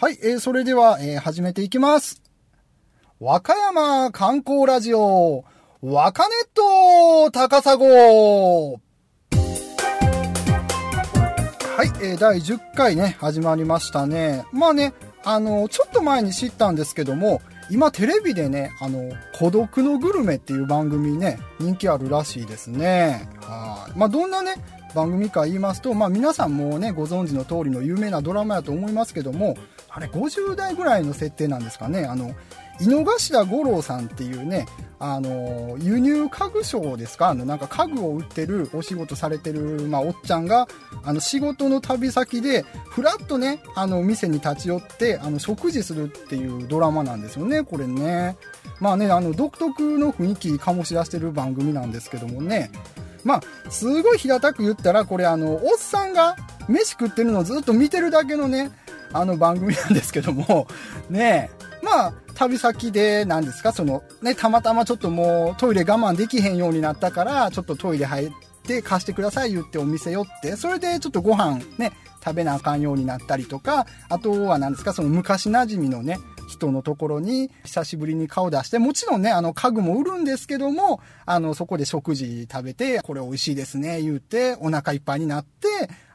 はい、えー、それでは、えー、始めていきます。和歌山観光ラジオ、和歌ネット高砂はい、えー、第10回ね、始まりましたね。まあね、あの、ちょっと前に知ったんですけども、今テレビでね、あの、孤独のグルメっていう番組ね、人気あるらしいですね。はい。まあ、どんなね、番組か言いますと、まあ皆さんもね、ご存知の通りの有名なドラマやと思いますけども、あれ50代ぐらいの設定なんですかね、あの、井の頭五郎さんっていうね、あの、輸入家具商ですか？あの、なんか家具を売ってる、お仕事されてる、まあ、おっちゃんが、あの、仕事の旅先で、ふらっとね、あの、店に立ち寄って、あの、食事するっていうドラマなんですよね、これね。まあね、あの、独特の雰囲気醸し出してる番組なんですけどもね。まあ、すごい平たく言ったら、これあの、おっさんが飯食ってるのをずっと見てるだけのね、あの番組なんですけども、ねえ。まあ、旅先で、何ですか、その、ね、たまたまちょっともうトイレ我慢できへんようになったから、ちょっとトイレ入って貸してください言ってお店寄って、それでちょっとご飯ね、食べなあかんようになったりとか、あとは何ですか、その昔馴染みのね、人のところに久しぶりに顔出して、もちろんね、あの家具も売るんですけども、あの、そこで食事食べて、これ美味しいですね、言うて、お腹いっぱいになって、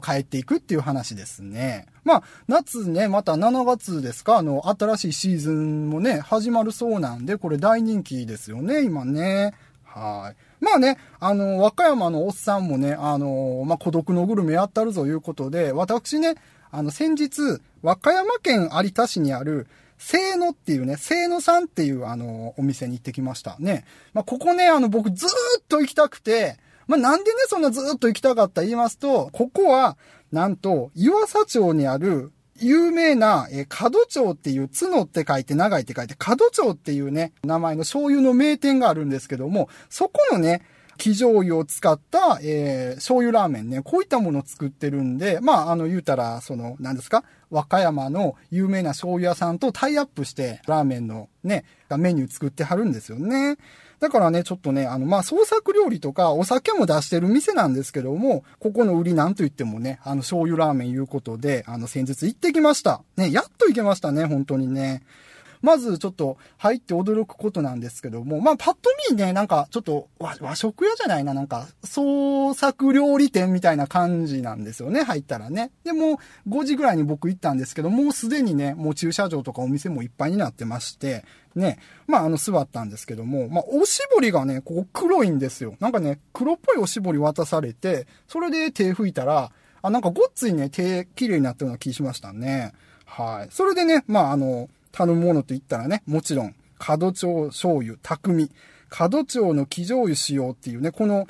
帰っていくっていう話ですね。まあ、夏ね、また7月ですか、あの、新しいシーズンもね、始まるそうなんで、これ大人気ですよね、今ね。はい。まあね、あの、和歌山のおっさんもね、あの、まあ、孤独のグルメやったるぞいうことで、私ね、あの、先日、和歌山県有田市にある、せーのっていうね、せーのさんっていうあの、お店に行ってきましたね。まあ、ここね、あの、僕ずーっと行きたくて、まあ、なんでね、そんなずーっと行きたかった？言いますと、ここは、なんと、湯浅町にある、有名な、え、角町っていう、角って書いて長いって書いて、角町っていうね、名前の醤油の名店があるんですけども、そこのね、生醤油を使った、えー、醤油ラーメンね、こういったものを作ってるんで、まあ、あの、言うたら、その、何ですか？和歌山の有名な醤油屋さんとタイアップして、ラーメンのね、メニュー作ってはるんですよね。だからね、ちょっとね、あの、まあ、創作料理とかお酒も出してる店なんですけども、ここの売りなんと言ってもね、あの、醤油ラーメンいうことで、あの、先日行ってきました。ね、やっと行けましたね、本当にね。まずちょっと入って驚くことなんですけども、まあパッと見ね、なんかちょっと和食屋じゃないな、なんか創作料理店みたいな感じなんですよね、入ったらね。でもう5時ぐらいに僕行ったんですけど、もうすでにね、もう駐車場とかお店もいっぱいになってまして、ね、まああの座ったんですけども、まあおしぼりがね、ここ黒いんですよ。なんかね、黒っぽいおしぼり渡されて、それで手拭いたら、あ、なんかごっついね、手綺麗になったような気しましたね。はい。それでね、まああの、頼むものと言ったらね、もちろん、角町醤油、匠。角町の生醤油使用っていうね、この、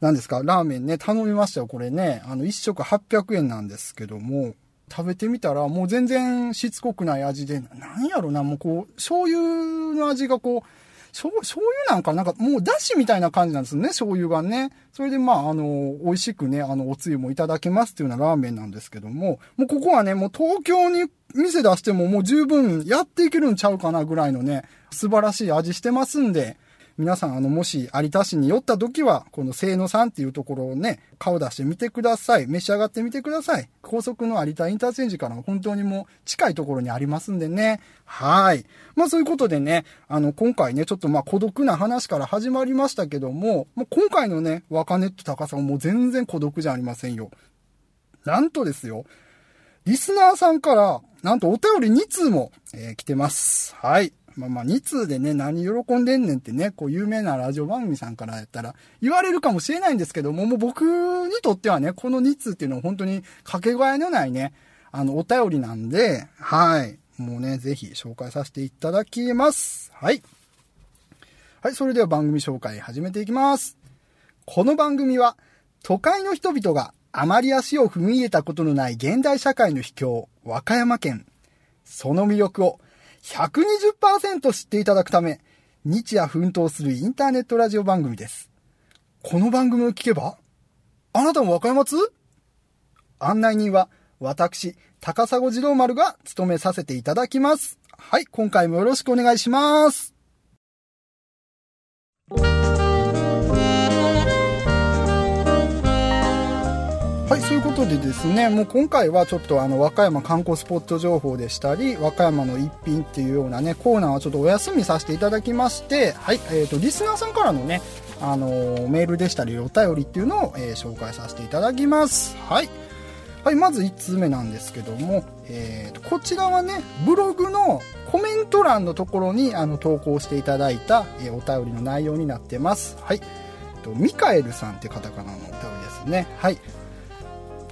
何ですか、ラーメンね、頼みましたよ、これね。あの、一食800円なんですけども、食べてみたら、もう全然しつこくない味で、なんやろな、もうこう、醤油の味がこう、醤醤油なんかなんかもうだしみたいな感じなんですね、醤油がね。それでまあ、あの、美味しくね、あの、おつゆもいただけますっていうようなラーメンなんですけども、もうここはね、もう東京に店出してももう十分やっていけるんちゃうかなぐらいのね、素晴らしい味してますんで、皆さん、あの、もし有田市に寄った時は、この清野さんっていうところをね、顔出してみてください。召し上がってみてください。高速の有田インターチェンジから本当にもう近いところにありますんでね。はい。まあそういうことでね、あの、今回ね、ちょっとまあ孤独な話から始まりましたけども、もう今回のね、若ネット高さはもう全然孤独じゃありませんよ。なんとですよ、リスナーさんから、なんとお便り2通も、えー来てます。はい。まあまあ2通でね、何喜んでんねんってね、こう有名なラジオ番組さんからやったら言われるかもしれないんですけども、もう僕にとってはね、この2通っていうのは本当にかけがえのないね、あの、お便りなんで、はい。もうね、ぜひ紹介させていただきます。はい。はい、それでは番組紹介始めていきます。この番組は、都会の人々があまり足を踏み入れたことのない現代社会の秘境、和歌山県。その魅力を120%知っていただくため、日夜奮闘するインターネットラジオ番組です。この番組を聞けば、あなたも和歌山津案内人は、私、高砂児童丸が務めさせていただきます。はい、今回もよろしくお願いします。はい、そういうことでですね、もう今回はちょっとあの、和歌山観光スポット情報でしたり、和歌山の一品っていうようなね、コーナーはちょっとお休みさせていただきまして、はい、え、ー、と、リスナーさんからのね、あのー、メールでしたり、お便りっていうのを、えー、紹介させていただきます。はい。はい、まず1通目なんですけども、えーと、こちらはね、ブログのコメント欄のところにあの投稿していただいた、えー、お便りの内容になってます。はい。とミカエルさんってカタカナのお便りですね。はい。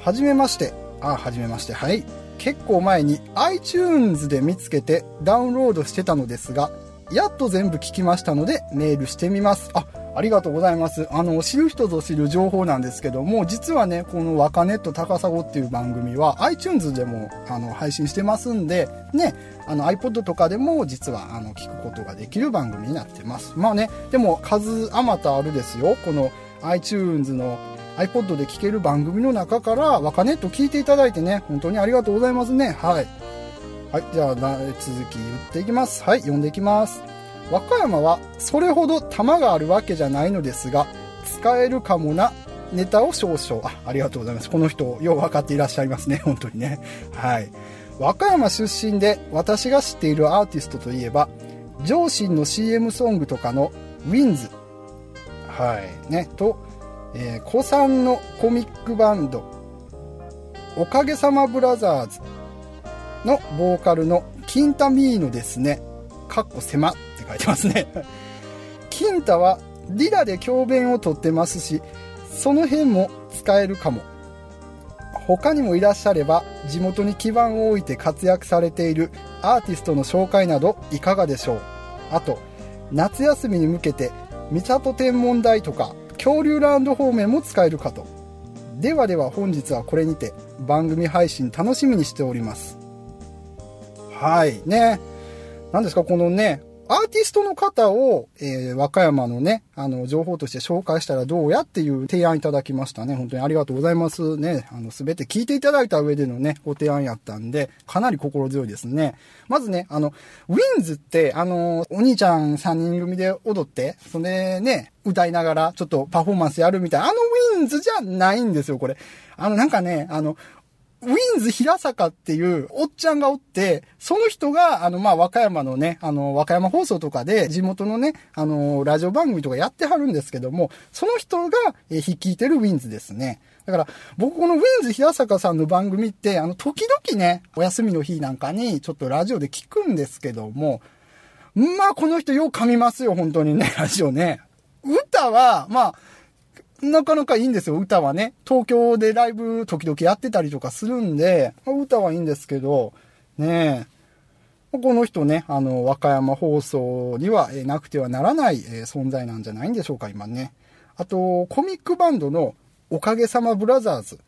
はじめまして。あ、はじめまして。はい。結構前に iTunes で見つけてダウンロードしてたのですが、やっと全部聞きましたのでメールしてみます。あ、ありがとうございます。あの、知る人ぞ知る情報なんですけども、実はね、この若ネット高砂っていう番組は iTunes でもあの配信してますんで、ね、あの iPod とかでも実はあの聞くことができる番組になってます。まあね、でも数あまたあるですよ。この iTunes の iPod で聞ける番組の中から若ネット聞いていただいてね、本当にありがとうございますね。はい。はい、じゃあ続き言っていきます。はい、読んでいきます。和歌山はそれほど玉があるわけじゃないのですが使えるかもなネタを少々あありがとうございますこの人よう分かっていらっしゃいますね 本当にねはい和歌山出身で私が知っているアーティストといえば上信の CM ソングとかのウィンズはいねと、えー、古参のコミックバンドおかげさまブラザーズのボーカルのキンタミーノですねかっこ狭って書いてますね。金太はリラで教鞭をとってますし、その辺も使えるかも。他にもいらっしゃれば、地元に基盤を置いて活躍されているアーティストの紹介などいかがでしょう。あと、夏休みに向けて、三郷天文台とか、恐竜ランド方面も使えるかと。ではでは本日はこれにて、番組配信楽しみにしております。はい、ね。何ですか、このね、アーティストの方を、えー、和歌山のね、あの、情報として紹介したらどうやっていう提案いただきましたね。本当にありがとうございますね。あの、すべて聞いていただいた上でのね、ご提案やったんで、かなり心強いですね。まずね、あの、ウィンズって、あの、お兄ちゃん3人組で踊って、それね、歌いながらちょっとパフォーマンスやるみたいな、あのウィンズじゃないんですよ、これ。あの、なんかね、あの、ウィンズ平坂っていうおっちゃんがおって、その人が、あの、ま、和歌山のね、あの、和歌山放送とかで、地元のね、あの、ラジオ番組とかやってはるんですけども、その人が、え率いてるウィンズですね。だから、僕このウィンズ平坂さんの番組って、あの、時々ね、お休みの日なんかに、ちょっとラジオで聞くんですけども、まあ、この人よう噛みますよ、本当にね、ラジオね。歌は、まあ、なかなかいいんですよ、歌はね。東京でライブ時々やってたりとかするんで、歌はいいんですけど、ねえ。この人ね、あの、和歌山放送には、えなくてはならない、え存在なんじゃないんでしょうか、今ね。あと、コミックバンドのおかげさまブラザーズ。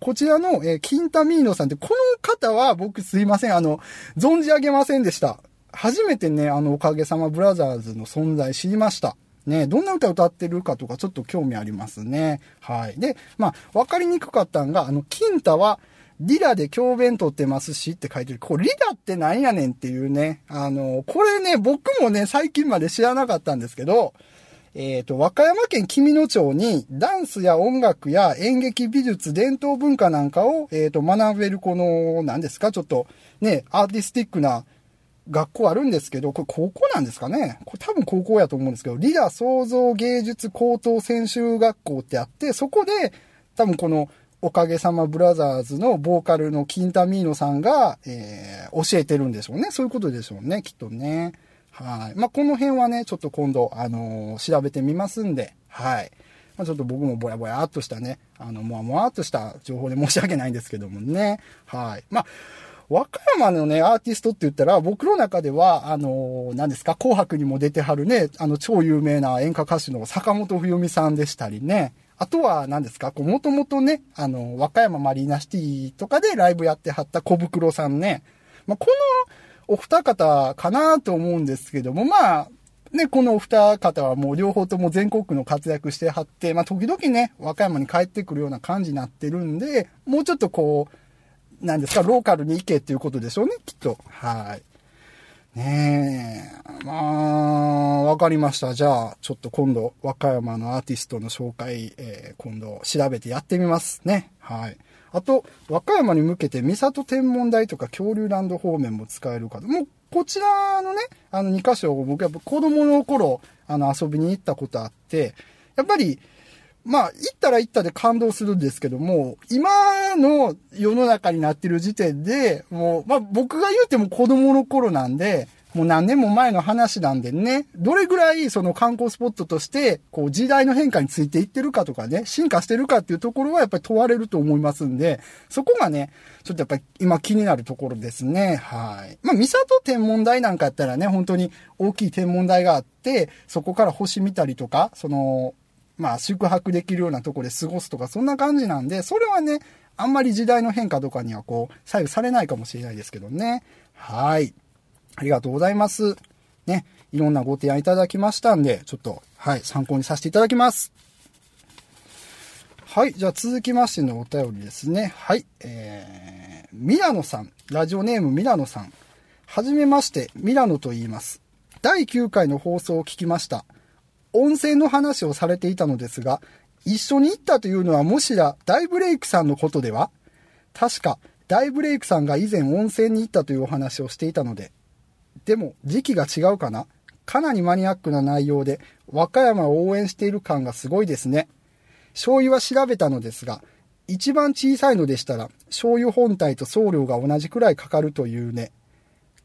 こちらの、えキンタミーノさんって、この方は僕すいません、あの、存じ上げませんでした。初めてね、あの、おかげさまブラザーズの存在知りました。ね、どんな歌歌ってるかとかちょっと興味ありますね。はい。で、まあ、わかりにくかったんが、あの、金太は、リラで教鞭取ってますしって書いてる。これリラってなんやねんっていうね。あの、これね、僕もね、最近まで知らなかったんですけど、えっ、ー、と、和歌山県紀美野町にダンスや音楽や演劇美術、伝統文化なんかを、えっ、ー、と、学べるこの、何ですか、ちょっとね、アーティスティックな学校あるんですけど、これ高校なんですかね？これ多分高校やと思うんですけど、リラ創造芸術高等専修学校ってあって、そこで多分このおかげさまブラザーズのボーカルのキンタミーノさんが、えー、教えてるんでしょうね。そういうことでしょうね、きっとね。はい。まあ、この辺はね、ちょっと今度、あのー、調べてみますんで、はい。まあ、ちょっと僕もぼやぼやっとしたね、あの、もわもわっとした情報で申し訳ないんですけどもね。はい。まあ、和歌山のね、アーティストって言ったら、僕の中では、あの、何ですか、紅白にも出てはるね、あの、超有名な演歌歌手の坂本冬美さんでしたりね、あとは何ですか、こう、もともとね、あの、和歌山マリーナシティとかでライブやってはった小袋さんね、まあ、このお二方かなと思うんですけども、まあ、ね、このお二方はもう両方とも全国の活躍してはって、まあ、時々ね、和歌山に帰ってくるような感じになってるんで、もうちょっとこう、なんですか、ローカルに行けっていうことでしょうね、きっと。はい。ねえ。まあ、わかりました。じゃあ、ちょっと今度、和歌山のアーティストの紹介、えー、今度調べてやってみますね。はい。あと、和歌山に向けて、三郷天文台とか恐竜ランド方面も使えるかと。もう、こちらのね、あの2箇所を、僕やっぱ子供の頃、あの遊びに行ったことあって、やっぱり、まあ、行ったら行ったで感動するんですけども、今の世の中になってる時点で、もう、まあ僕が言うても子供の頃なんで、もう何年も前の話なんでね、どれぐらいその観光スポットとして、こう時代の変化についていってるかとかね、進化してるかっていうところはやっぱり問われると思いますんで、そこがね、ちょっとやっぱり今気になるところですね。はい。まあ、三郷天文台なんかやったらね、本当に大きい天文台があって、そこから星見たりとか、その、まあ、宿泊できるようなとこで過ごすとか、そんな感じなんで、それはね、あんまり時代の変化とかにはこう、左右されないかもしれないですけどね。はい。ありがとうございます。ね、いろんなご提案いただきましたんで、ちょっと、はい、参考にさせていただきます。はい、じゃあ続きましてのお便りですね。はい、えー、ミラノさん、ラジオネームミラノさん。はじめまして、ミラノと言います。第9回の放送を聞きました。温泉の話をされていたのですが、一緒に行ったというのはもしや大ブレイクさんのことでは？確か大ブレイクさんが以前温泉に行ったというお話をしていたので。でも時期が違うかな？かなりマニアックな内容で和歌山を応援している感がすごいですね。醤油は調べたのですが、一番小さいのでしたら醤油本体と送料が同じくらいかかるというね。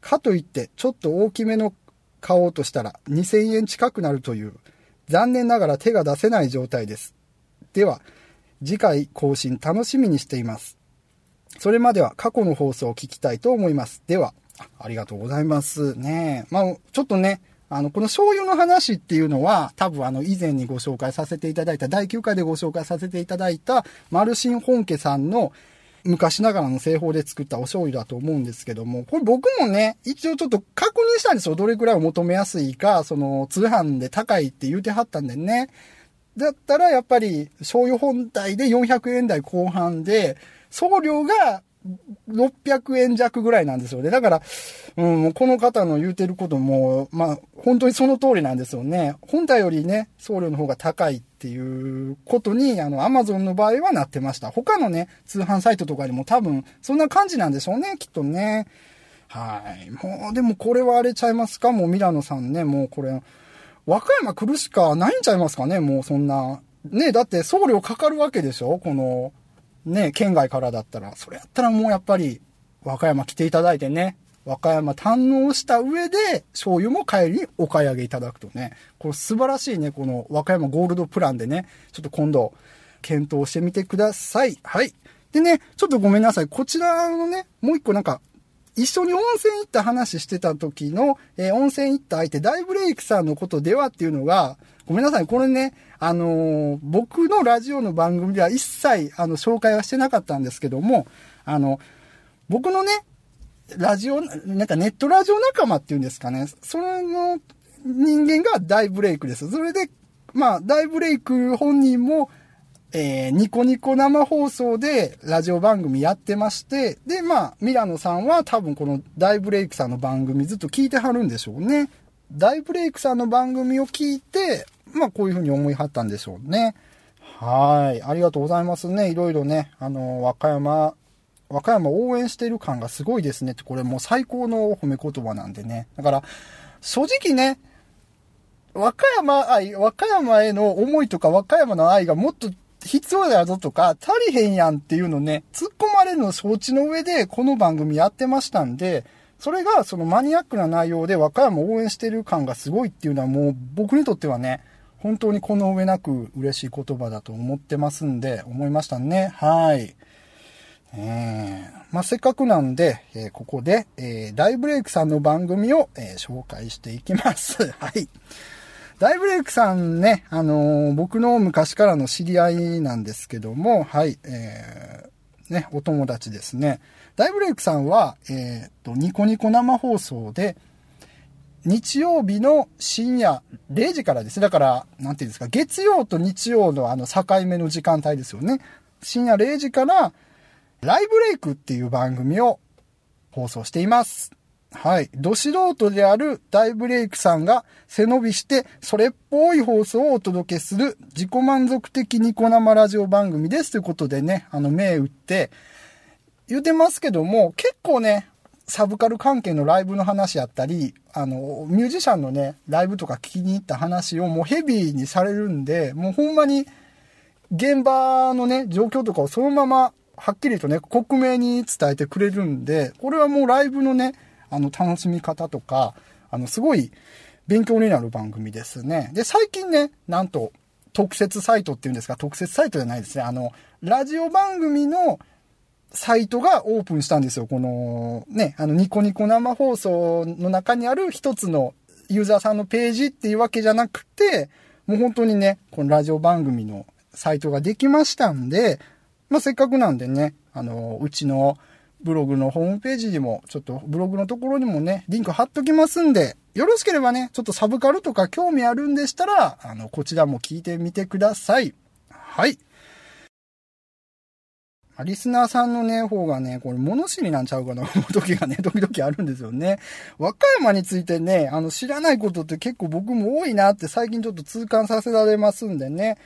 かといってちょっと大きめの買おうとしたら2000円近くなるという残念ながら手が出せない状態です。では、次回更新楽しみにしています。それまでは過去の放送を聞きたいと思います。では、ありがとうございますね。まあ、ちょっとね、あの、この醤油の話っていうのは、多分あの、以前にご紹介させていただいた、第9回でご紹介させていただいた、マルシン本家さんの昔ながらの製法で作ったお醤油だと思うんですけども、これ僕もね、一応ちょっと確認したんですよ。どれくらいを求めやすいか、その通販で高いって言うてはったんでね。だったらやっぱり醤油本体で400円台後半で、送料が600円弱ぐらいなんですよね。だから、うん、この方の言うてることも、まあ、本当にその通りなんですよね。本体よりね、送料の方が高いっていうことに、あの、アマゾンの場合はなってました。他のね、通販サイトとかにも多分、そんな感じなんでしょうね、きっとね。はい。もう、でもこれはあれちゃいますか？もうミラノさんね、もうこれ、和歌山来るしかないんちゃいますかね？もうそんな。ね、だって送料かかるわけでしょ？この、ね、県外からだったら。それやったらもうやっぱり、和歌山来ていただいてね、和歌山堪能した上で、醤油も帰りにお買い上げいただくとね、これ素晴らしいね、この和歌山ゴールドプランでね、ちょっと今度、検討してみてください。はい。でね、ちょっとごめんなさい。こちらのね、もう一個なんか、一緒に温泉行った話してた時の、えー、温泉行った相手、大ブレイクさんのことではっていうのが、ごめんなさい。これね、あの、僕のラジオの番組では一切、あの、紹介はしてなかったんですけども、あの、僕のね、ラジオ、なんかネットラジオ仲間っていうんですかね。その人間が大ブレイクです。それで、まあ、大ブレイク本人も、えー、ニコニコ生放送でラジオ番組やってまして、で、まあ、ミラノさんは多分この大ブレイクさんの番組ずっと聞いてはるんでしょうね。大ブレイクさんの番組を聞いて、まあこういうふうに思いはったんでしょうね。はい。ありがとうございますね。いろいろね、あの、和歌山、和歌山応援してる感がすごいですねって、これもう最高の褒め言葉なんでね。だから、正直ね、和歌山愛、和歌山への思いとか和歌山の愛がもっと必要だぞとか、足りへんやんっていうのね、突っ込まれるの承知の上でこの番組やってましたんで、それがそのマニアックな内容で和歌山応援してる感がすごいっていうのはもう僕にとってはね、本当にこの上なく嬉しい言葉だと思ってますんで、思いましたね。はい。えー、まあ、せっかくなんで、えー、ここで、えー、大ブレイクさんの番組を、え紹介していきます。はい。大ブレイクさんね、あの僕の昔からの知り合いなんですけども、はい、えーね、お友達ですね。大ブレイクさんは、えっと、ニコニコ生放送で、日曜日の深夜0時からですね。だから、なんていうんですか、月曜と日曜のあの境目の時間帯ですよね。深夜0時から、ライブレイクっていう番組を放送しています。はい。ど素人である大ブレイクさんが背伸びしてそれっぽい放送をお届けする自己満足的ニコ生ラジオ番組ですということでね、あの、目打って言ってますけども、結構ね、サブカル関係のライブの話やったり、あの、ミュージシャンのね、ライブとか聞きに行った話をもうヘビーにされるんで、もうほんまに現場のね、状況とかをそのままはっきりとね、克明に伝えてくれるんで、これはもうライブのね、あの、楽しみ方とか、あの、すごい勉強になる番組ですね。で、最近ね、なんと、特設サイトっていうんですか、特設サイトじゃないですね。あの、ラジオ番組のサイトがオープンしたんですよ。この、ね、あの、ニコニコ生放送の中にある一つのユーザーさんのページっていうわけじゃなくて、もう本当にね、このラジオ番組のサイトができましたんで、まあ、せっかくなんでね、あの、うちのブログのホームページにも、ちょっとブログのところにもね、リンク貼っときますんで、よろしければね、ちょっとサブカルとか興味あるんでしたら、あの、こちらも聞いてみてください。はい。リスナーさんのね、方がね、これ物知りなんちゃうかな思う時がね、時々あるんですよね。和歌山についてね、あの、知らないことって結構僕も多いなって最近ちょっと痛感させられますんでね、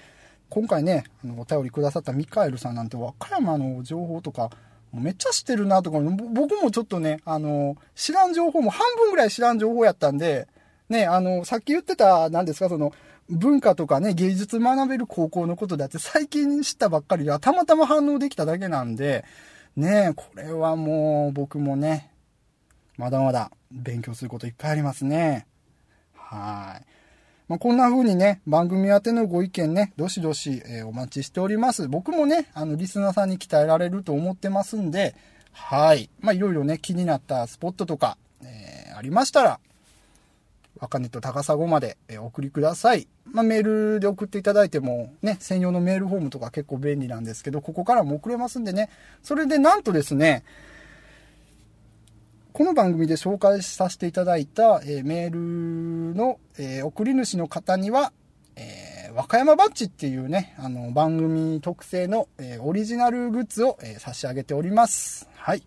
今回ね、あの、お便りくださったミカエルさんなんて和歌山の情報とか、めっちゃ知ってるなとか、僕もちょっとね、あの、知らん情報も半分ぐらい知らん情報やったんで、ね、あの、さっき言ってた、何ですか、その、文化とかね、芸術学べる高校のことだって最近知ったばっかりで、たまたま反応できただけなんで、ねこれはもう僕もね、まだまだ勉強することいっぱいありますね。はい。まあ、こんな風にね、番組宛てのご意見ね、どしどし、えー、お待ちしております。僕もね、あの、リスナーさんに鍛えられると思ってますんで、はい。ま、いろいろね、気になったスポットとか、えー、ありましたら、若根と高砂までお送りください。まあ、メールで送っていただいても、ね、専用のメールフォームとか結構便利なんですけど、ここからも送れますんでね。それでなんとですね、この番組で紹介させていただいた、えー、メールの、えー、送り主の方には、えー、和歌山バッジっていうね、あの、番組特製の、えオリジナルグッズを、え差し上げております。はい。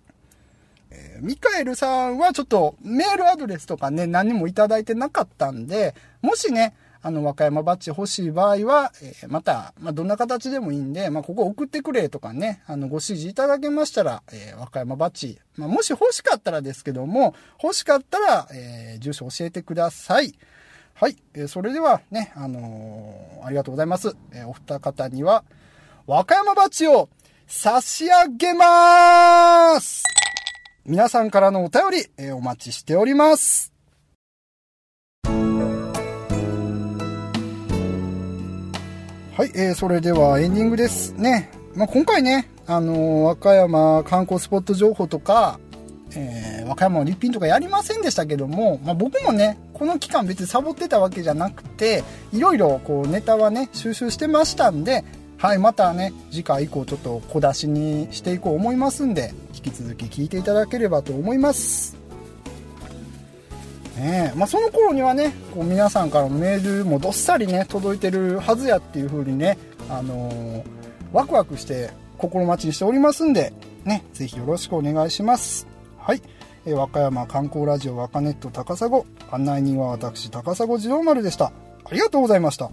えー、ミカエルさんはちょっとメールアドレスとかね、何もいただいてなかったんで、もしね、あの、和歌山バッジ欲しい場合は、えー、また、まあ、どんな形でもいいんで、まあ、ここ送ってくれとかね、あの、ご指示いただけましたら、えー、和歌山バッジ、まあ、もし欲しかったらですけども、欲しかったら、えー、住所教えてください。はい。えー、それではね、あのー、ありがとうございます。えー、お二方には、和歌山バッジを差し上げます皆さんからのお便り、えー、お待ちしております。はい、えー、それではエンディングですね。まあ、今回ね、あのー、和歌山観光スポット情報とか、えー、和歌山の立品とかやりませんでしたけども、まあ、僕もね、この期間別にサボってたわけじゃなくて、いろいろこうネタはね、収集してましたんで、はい、またね、次回以降ちょっと小出しにしていこう思いますんで、引き続き聞いていただければと思います。ねまあ、その頃にはね、こう皆さんからのメールもどっさりね、届いてるはずやっていう風にね、あのー、ワクワクして心待ちにしておりますんで、ね、ぜひよろしくお願いします。はい。え、和歌山観光ラジオ和歌ネット高砂案内人は私高砂次郎丸でした。ありがとうございました。